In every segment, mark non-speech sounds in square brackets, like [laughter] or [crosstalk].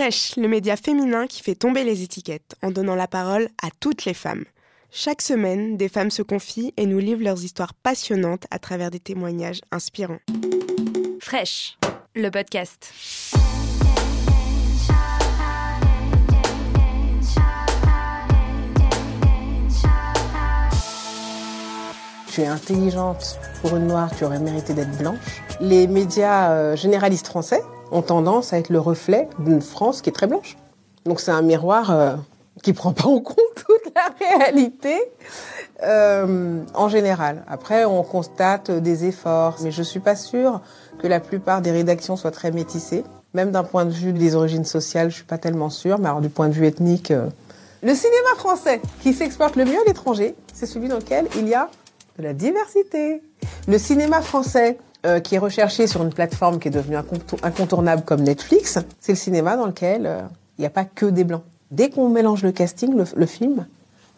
Fresh, le média féminin qui fait tomber les étiquettes en donnant la parole à toutes les femmes. Chaque semaine, des femmes se confient et nous livrent leurs histoires passionnantes à travers des témoignages inspirants. Fresh, le podcast. Tu es intelligente pour une noire, tu aurais mérité d'être blanche. Les médias euh, généralistes français ont tendance à être le reflet d'une France qui est très blanche. Donc c'est un miroir euh, qui prend pas en compte [laughs] toute la réalité euh, en général. Après, on constate des efforts, mais je suis pas sûre que la plupart des rédactions soient très métissées. Même d'un point de vue des origines sociales, je suis pas tellement sûre, mais alors du point de vue ethnique, le cinéma français qui s'exporte le mieux à l'étranger, c'est celui dans lequel il y a de la diversité. Le cinéma français euh, qui est recherché sur une plateforme qui est devenue incontournable comme Netflix, c'est le cinéma dans lequel euh, il n'y a pas que des blancs. Dès qu'on mélange le casting, le, film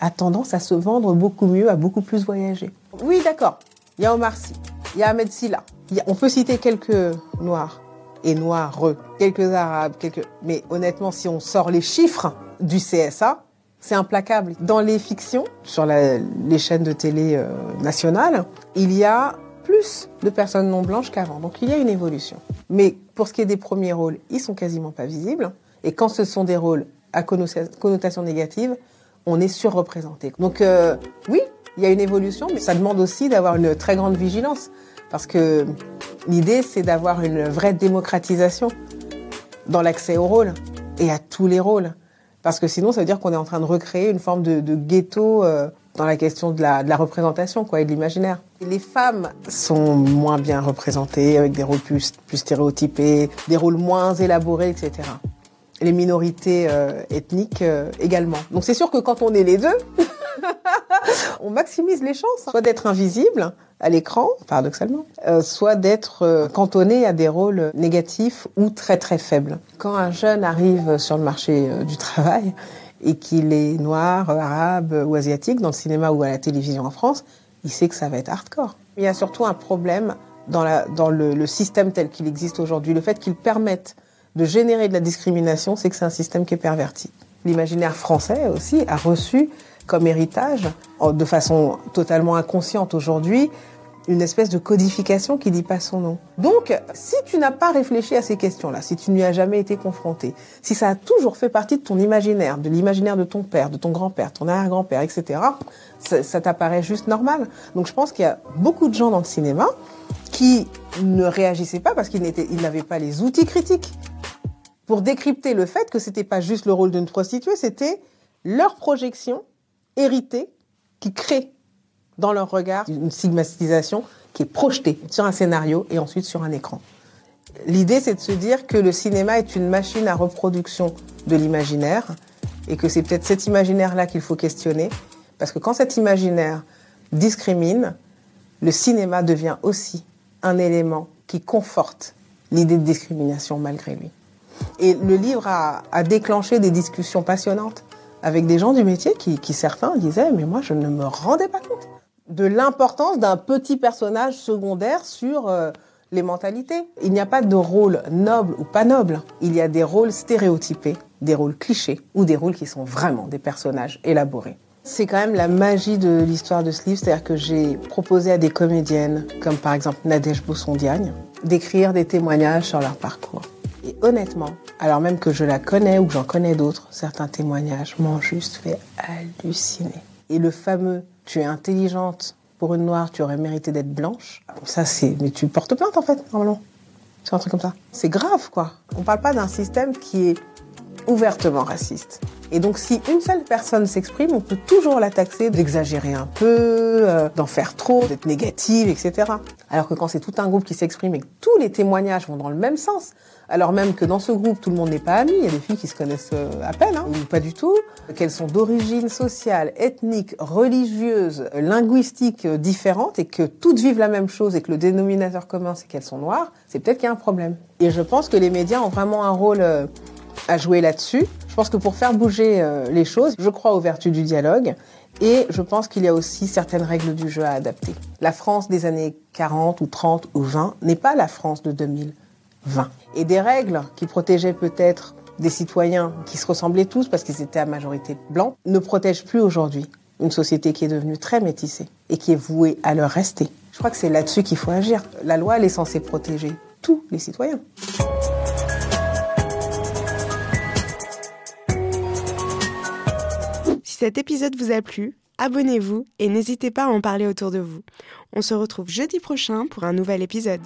a tendance à se vendre beaucoup mieux, à beaucoup plus voyager. Oui, d'accord. Il y a Omar Sy, il y a Ahmed Silla. on peut citer quelques noirs et noirs, quelques arabes, quelques. Mais honnêtement, si on sort les chiffres du CSA, c'est implacable. Dans les fictions, sur les chaînes de télé euh, nationales, il y a plus de personnes non blanches qu'avant. Donc il y a une évolution. Mais pour ce qui est des premiers rôles, ils sont quasiment pas visibles. Et quand ce sont des rôles à connotation négative, on est surreprésenté. Donc euh, oui, il y a une évolution, mais ça demande aussi d'avoir une très grande vigilance. Parce que l'idée, c'est d'avoir une vraie démocratisation dans l'accès aux rôles et à tous les rôles. Parce que sinon, ça veut dire qu'on est en train de recréer une forme de, ghetto euh, dans la question de la, représentation quoi, et de l'imaginaire. Les femmes sont moins bien représentées, avec des rôles plus, stéréotypés, des rôles moins élaborés, etc. Les minorités euh, ethniques euh, également. Donc c'est sûr que quand on est les deux, [laughs] on maximise les chances, soit d'être invisible à l'écran, paradoxalement, euh, soit d'être euh, cantonné à des rôles négatifs ou très très faibles. Quand un jeune arrive sur le marché du travail et qu'il est noir, arabe ou asiatique dans le cinéma ou à la télévision en France, il sait que ça va être hardcore. Il y a surtout un problème dans, le, le système tel qu'il existe aujourd'hui. Le fait qu'il permette de générer de la discrimination, c'est que c'est un système qui est perverti. L'imaginaire français aussi a reçu comme héritage, de façon totalement inconsciente aujourd'hui, une espèce de codification qui dit pas son nom. Donc, si tu n'as pas réfléchi à ces questions-là, si tu n'y as jamais été confronté, si ça a toujours fait partie de ton imaginaire, de l'imaginaire de ton père, de ton grand-père, ton arrière-grand-père, etc., ça, ça t'apparaît juste normal. Donc, je pense qu'il y a beaucoup de gens dans le cinéma qui ne réagissaient pas parce qu'ils n'avaient pas les outils critiques pour décrypter le fait que c'était pas juste le rôle d'une prostituée, c'était leur projection héritée qui crée dans leur regard une stigmatisation qui est projetée sur un scénario et ensuite sur un écran. L'idée, c'est de se dire que le cinéma est une machine à reproduction de l'imaginaire et que c'est peut-être cet imaginaire-là qu'il faut questionner parce que quand cet imaginaire discrimine, le cinéma devient aussi un élément qui conforte l'idée de discrimination malgré lui. Et le livre a, déclenché des discussions passionnantes avec des gens du métier qui, qui certains disaient mais moi je ne me rendais pas compte de l'importance d'un petit personnage secondaire sur euh, les mentalités. Il n'y a pas de rôle noble ou pas noble. Il y a des rôles stéréotypés, des rôles clichés ou des rôles qui sont vraiment des personnages élaborés. C'est quand même la magie de l'histoire de ce livre, c'est-à-dire que j'ai proposé à des comédiennes, comme par exemple Nadège Bossondiagne, d'écrire des témoignages sur leur parcours. Et honnêtement, alors même que je la connais ou que j'en connais d'autres, certains témoignages m'ont juste fait halluciner. Et le fameux tu es intelligente pour une noire, tu aurais mérité d'être blanche. Ça, c'est. Mais tu portes plainte, en fait, normalement. C'est un truc comme ça. C'est grave, quoi. On parle pas d'un système qui est ouvertement raciste. Et donc, si une seule personne s'exprime, on peut toujours la taxer d'exagérer un peu, euh, d'en faire trop, d'être négative, etc. Alors que quand c'est tout un groupe qui s'exprime et que tous les témoignages vont dans le même sens, alors même que dans ce groupe, tout le monde n'est pas ami, il y a des filles qui se connaissent euh, à peine, hein, ou pas du tout, qu'elles sont d'origine sociale, ethnique, religieuse, linguistique euh, différentes, et que toutes vivent la même chose, et que le dénominateur commun, c'est qu'elles sont noires, c'est peut-être qu'il y a un problème. Et je pense que les médias ont vraiment un rôle à jouer là-dessus. Je pense que pour faire bouger euh, les choses, je crois aux vertus du dialogue et je pense qu'il y a aussi certaines règles du jeu à adapter. La France des années 40 ou 30 ou 20 n'est pas la France de 2020. Et des règles qui protégeaient peut-être des citoyens qui se ressemblaient tous parce qu'ils étaient à majorité blancs ne protège plus aujourd'hui une société qui est devenue très métissée et qui est vouée à leur rester. Je crois que c'est là-dessus qu'il faut agir. La loi, elle est censée protéger tous les citoyens. Cet épisode vous a plu, abonnez-vous et n'hésitez pas à en parler autour de vous. On se retrouve jeudi prochain pour un nouvel épisode.